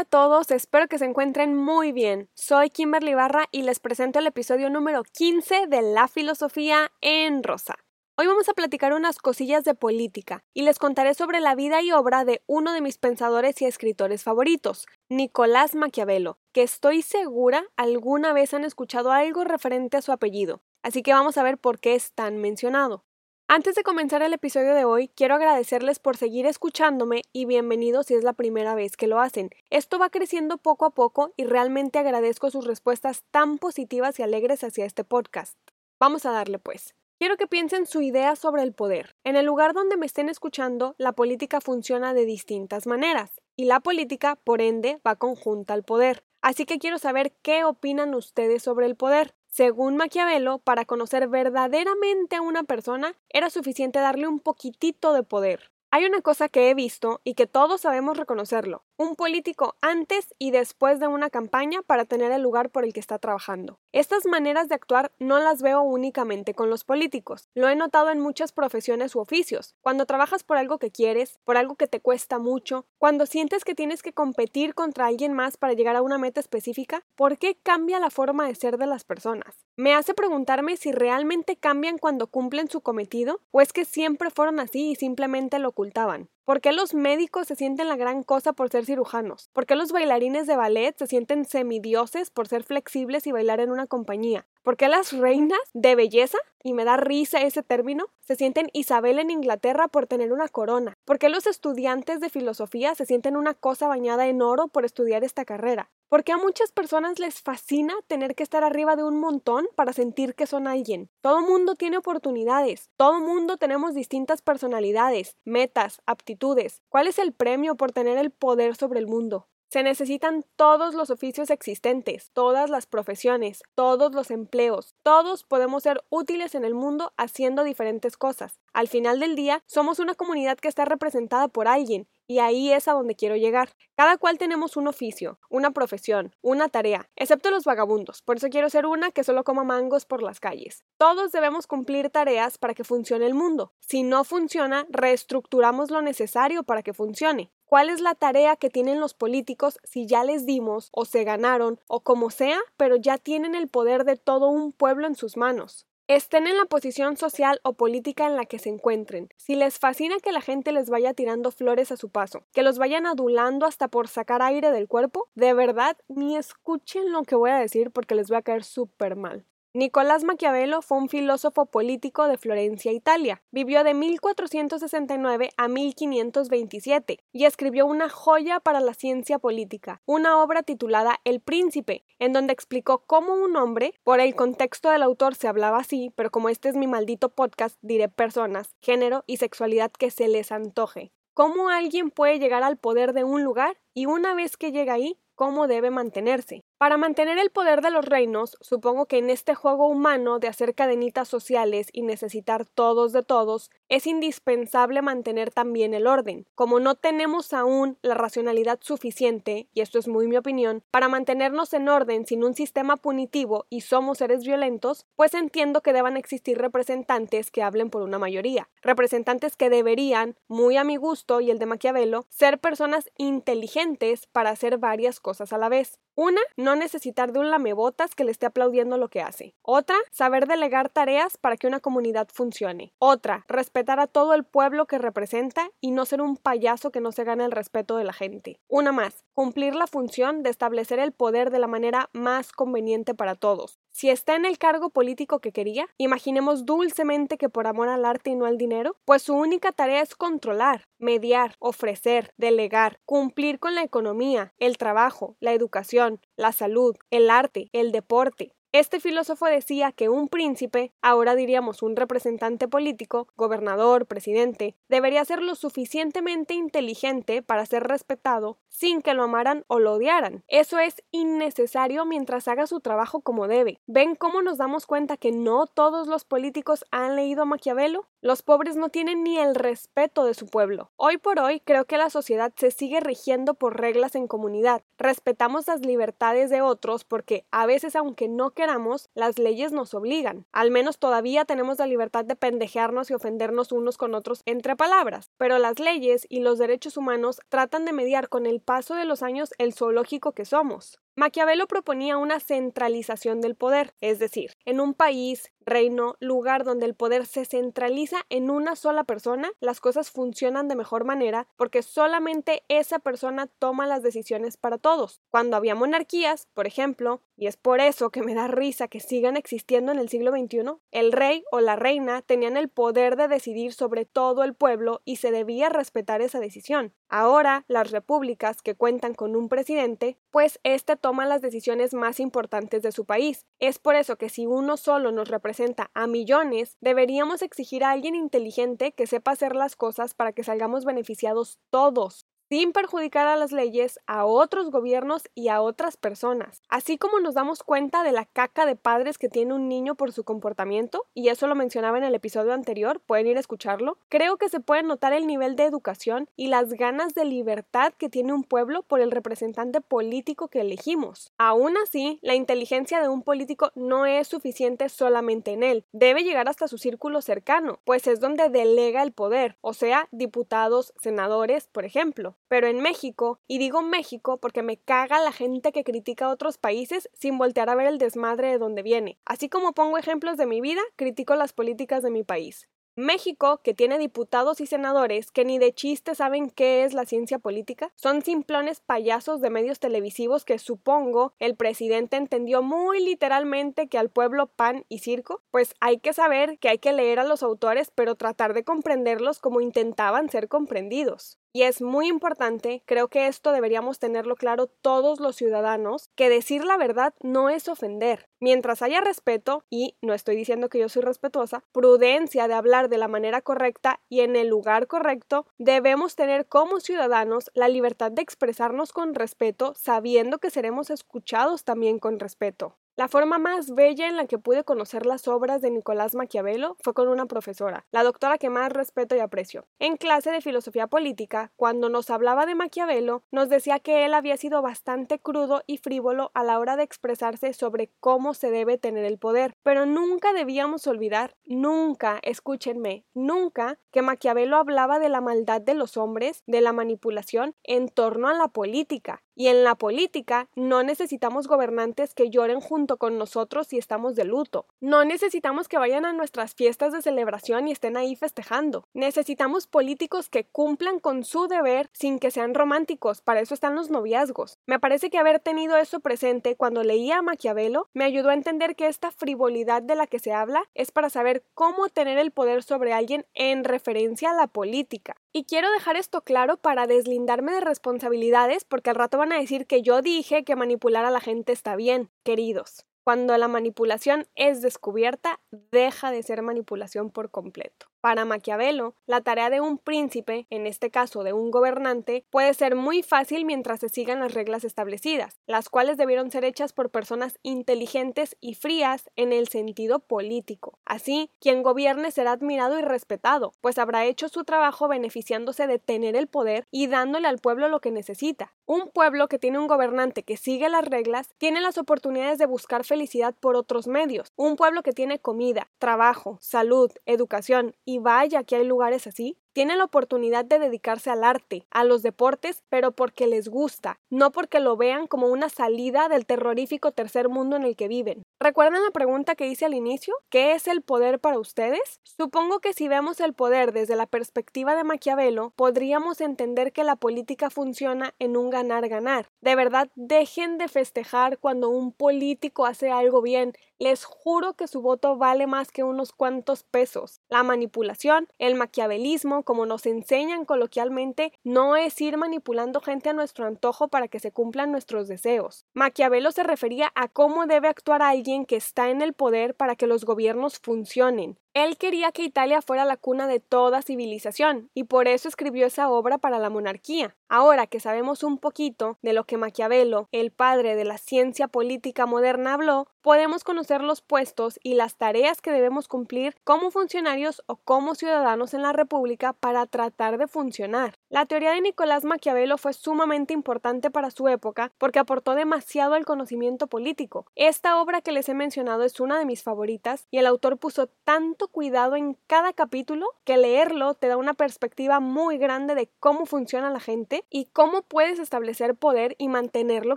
Hola a todos, espero que se encuentren muy bien. Soy Kimberly Barra y les presento el episodio número 15 de La Filosofía en Rosa. Hoy vamos a platicar unas cosillas de política y les contaré sobre la vida y obra de uno de mis pensadores y escritores favoritos, Nicolás Maquiavelo, que estoy segura alguna vez han escuchado algo referente a su apellido, así que vamos a ver por qué es tan mencionado. Antes de comenzar el episodio de hoy, quiero agradecerles por seguir escuchándome y bienvenidos si es la primera vez que lo hacen. Esto va creciendo poco a poco y realmente agradezco sus respuestas tan positivas y alegres hacia este podcast. Vamos a darle pues. Quiero que piensen su idea sobre el poder. En el lugar donde me estén escuchando, la política funciona de distintas maneras y la política, por ende, va conjunta al poder. Así que quiero saber qué opinan ustedes sobre el poder. Según Maquiavelo, para conocer verdaderamente a una persona era suficiente darle un poquitito de poder. Hay una cosa que he visto y que todos sabemos reconocerlo, un político antes y después de una campaña para tener el lugar por el que está trabajando. Estas maneras de actuar no las veo únicamente con los políticos, lo he notado en muchas profesiones u oficios. Cuando trabajas por algo que quieres, por algo que te cuesta mucho, cuando sientes que tienes que competir contra alguien más para llegar a una meta específica, ¿por qué cambia la forma de ser de las personas? Me hace preguntarme si realmente cambian cuando cumplen su cometido o es que siempre fueron así y simplemente lo ocultaban. ¿Por qué los médicos se sienten la gran cosa por ser cirujanos? ¿Por qué los bailarines de ballet se sienten semidioses por ser flexibles y bailar en una compañía? ¿Por qué las reinas de belleza, y me da risa ese término, se sienten Isabel en Inglaterra por tener una corona? ¿Por qué los estudiantes de filosofía se sienten una cosa bañada en oro por estudiar esta carrera? Porque a muchas personas les fascina tener que estar arriba de un montón para sentir que son alguien. Todo mundo tiene oportunidades, todo mundo tenemos distintas personalidades, metas, aptitudes. ¿Cuál es el premio por tener el poder sobre el mundo? Se necesitan todos los oficios existentes, todas las profesiones, todos los empleos. Todos podemos ser útiles en el mundo haciendo diferentes cosas. Al final del día, somos una comunidad que está representada por alguien y ahí es a donde quiero llegar. Cada cual tenemos un oficio, una profesión, una tarea, excepto los vagabundos, por eso quiero ser una que solo coma mangos por las calles. Todos debemos cumplir tareas para que funcione el mundo. Si no funciona, reestructuramos lo necesario para que funcione. ¿Cuál es la tarea que tienen los políticos si ya les dimos o se ganaron o como sea, pero ya tienen el poder de todo un pueblo en sus manos? Estén en la posición social o política en la que se encuentren, si les fascina que la gente les vaya tirando flores a su paso, que los vayan adulando hasta por sacar aire del cuerpo, de verdad ni escuchen lo que voy a decir porque les voy a caer súper mal. Nicolás Maquiavelo fue un filósofo político de Florencia, Italia. Vivió de 1469 a 1527 y escribió una joya para la ciencia política, una obra titulada El Príncipe, en donde explicó cómo un hombre, por el contexto del autor se hablaba así, pero como este es mi maldito podcast, diré personas, género y sexualidad que se les antoje. Cómo alguien puede llegar al poder de un lugar y una vez que llega ahí, cómo debe mantenerse. Para mantener el poder de los reinos, supongo que en este juego humano de hacer cadenitas sociales y necesitar todos de todos, es indispensable mantener también el orden. Como no tenemos aún la racionalidad suficiente, y esto es muy mi opinión, para mantenernos en orden sin un sistema punitivo y somos seres violentos, pues entiendo que deban existir representantes que hablen por una mayoría. Representantes que deberían, muy a mi gusto y el de Maquiavelo, ser personas inteligentes para hacer varias cosas a la vez. Una, no necesitar de un lamebotas que le esté aplaudiendo lo que hace. Otra, saber delegar tareas para que una comunidad funcione. Otra, respetar a todo el pueblo que representa y no ser un payaso que no se gane el respeto de la gente. Una más, cumplir la función de establecer el poder de la manera más conveniente para todos. Si está en el cargo político que quería, imaginemos dulcemente que por amor al arte y no al dinero, pues su única tarea es controlar, mediar, ofrecer, delegar, cumplir con la economía, el trabajo, la educación, la salud, el arte, el deporte, este filósofo decía que un príncipe, ahora diríamos un representante político, gobernador, presidente, debería ser lo suficientemente inteligente para ser respetado sin que lo amaran o lo odiaran. Eso es innecesario mientras haga su trabajo como debe. ¿Ven cómo nos damos cuenta que no todos los políticos han leído a Maquiavelo? Los pobres no tienen ni el respeto de su pueblo. Hoy por hoy creo que la sociedad se sigue rigiendo por reglas en comunidad. Respetamos las libertades de otros porque a veces aunque no queramos, las leyes nos obligan. Al menos todavía tenemos la libertad de pendejearnos y ofendernos unos con otros entre palabras, pero las leyes y los derechos humanos tratan de mediar con el paso de los años el zoológico que somos. Maquiavelo proponía una centralización del poder, es decir, en un país, reino, lugar donde el poder se centraliza en una sola persona, las cosas funcionan de mejor manera porque solamente esa persona toma las decisiones para todos. Cuando había monarquías, por ejemplo, y es por eso que me da risa que sigan existiendo en el siglo XXI, el rey o la reina tenían el poder de decidir sobre todo el pueblo y se debía respetar esa decisión. Ahora, las repúblicas que cuentan con un presidente, pues este toma las decisiones más importantes de su país. Es por eso que si uno solo nos representa a millones, deberíamos exigir a alguien inteligente que sepa hacer las cosas para que salgamos beneficiados todos sin perjudicar a las leyes, a otros gobiernos y a otras personas. Así como nos damos cuenta de la caca de padres que tiene un niño por su comportamiento, y eso lo mencionaba en el episodio anterior, pueden ir a escucharlo, creo que se puede notar el nivel de educación y las ganas de libertad que tiene un pueblo por el representante político que elegimos. Aún así, la inteligencia de un político no es suficiente solamente en él, debe llegar hasta su círculo cercano, pues es donde delega el poder, o sea, diputados, senadores, por ejemplo. Pero en México, y digo México porque me caga la gente que critica a otros países sin voltear a ver el desmadre de donde viene. Así como pongo ejemplos de mi vida, critico las políticas de mi país. México, que tiene diputados y senadores que ni de chiste saben qué es la ciencia política, son simplones payasos de medios televisivos que supongo el presidente entendió muy literalmente que al pueblo pan y circo, pues hay que saber que hay que leer a los autores pero tratar de comprenderlos como intentaban ser comprendidos. Y es muy importante, creo que esto deberíamos tenerlo claro todos los ciudadanos, que decir la verdad no es ofender. Mientras haya respeto, y no estoy diciendo que yo soy respetuosa, prudencia de hablar de la manera correcta y en el lugar correcto, debemos tener como ciudadanos la libertad de expresarnos con respeto, sabiendo que seremos escuchados también con respeto. La forma más bella en la que pude conocer las obras de Nicolás Maquiavelo fue con una profesora, la doctora que más respeto y aprecio. En clase de filosofía política, cuando nos hablaba de Maquiavelo, nos decía que él había sido bastante crudo y frívolo a la hora de expresarse sobre cómo se debe tener el poder, pero nunca debíamos olvidar, nunca, escúchenme, nunca que Maquiavelo hablaba de la maldad de los hombres, de la manipulación en torno a la política, y en la política no necesitamos gobernantes que lloren junto con nosotros si estamos de luto. No necesitamos que vayan a nuestras fiestas de celebración y estén ahí festejando. Necesitamos políticos que cumplan con su deber sin que sean románticos. Para eso están los noviazgos. Me parece que haber tenido eso presente cuando leía a Maquiavelo me ayudó a entender que esta frivolidad de la que se habla es para saber cómo tener el poder sobre alguien en referencia a la política. Y quiero dejar esto claro para deslindarme de responsabilidades porque al rato van a decir que yo dije que manipular a la gente está bien, queridos. Cuando la manipulación es descubierta, deja de ser manipulación por completo. Para Maquiavelo, la tarea de un príncipe, en este caso de un gobernante, puede ser muy fácil mientras se sigan las reglas establecidas, las cuales debieron ser hechas por personas inteligentes y frías en el sentido político. Así, quien gobierne será admirado y respetado, pues habrá hecho su trabajo beneficiándose de tener el poder y dándole al pueblo lo que necesita. Un pueblo que tiene un gobernante que sigue las reglas tiene las oportunidades de buscar felicidad por otros medios. Un pueblo que tiene comida, trabajo, salud, educación vaya que hay lugares así, tiene la oportunidad de dedicarse al arte, a los deportes, pero porque les gusta, no porque lo vean como una salida del terrorífico tercer mundo en el que viven. ¿Recuerdan la pregunta que hice al inicio? ¿Qué es el poder para ustedes? Supongo que si vemos el poder desde la perspectiva de Maquiavelo, podríamos entender que la política funciona en un ganar-ganar. De verdad, dejen de festejar cuando un político hace algo bien. Les juro que su voto vale más que unos cuantos pesos. La manipulación, el maquiavelismo, como nos enseñan coloquialmente, no es ir manipulando gente a nuestro antojo para que se cumplan nuestros deseos. Maquiavelo se refería a cómo debe actuar alguien que está en el poder para que los gobiernos funcionen. Él quería que Italia fuera la cuna de toda civilización, y por eso escribió esa obra para la monarquía. Ahora que sabemos un poquito de lo que Maquiavelo, el padre de la ciencia política moderna, habló, podemos conocer los puestos y las tareas que debemos cumplir como funcionarios o como ciudadanos en la República para tratar de funcionar. La teoría de Nicolás Maquiavelo fue sumamente importante para su época porque aportó demasiado al conocimiento político. Esta obra que les he mencionado es una de mis favoritas y el autor puso tanto cuidado en cada capítulo que leerlo te da una perspectiva muy grande de cómo funciona la gente y cómo puedes establecer poder y mantener lo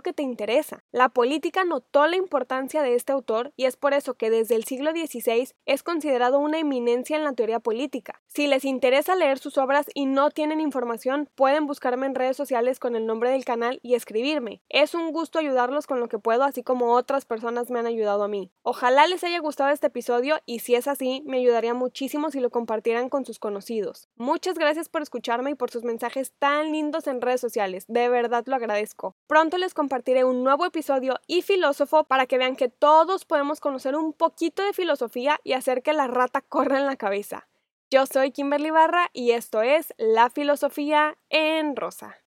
que te interesa. La política notó la importancia de este autor y es por eso que desde el siglo XVI es considerado una eminencia en la teoría política. Si les interesa leer sus obras y no tienen información pueden buscarme en redes sociales con el nombre del canal y escribirme. Es un gusto ayudarlos con lo que puedo, así como otras personas me han ayudado a mí. Ojalá les haya gustado este episodio y si es así, me ayudaría muchísimo si lo compartieran con sus conocidos. Muchas gracias por escucharme y por sus mensajes tan lindos en redes sociales, de verdad lo agradezco. Pronto les compartiré un nuevo episodio y filósofo para que vean que todos podemos conocer un poquito de filosofía y hacer que la rata corra en la cabeza. Yo soy Kimberly Barra y esto es La Filosofía en Rosa.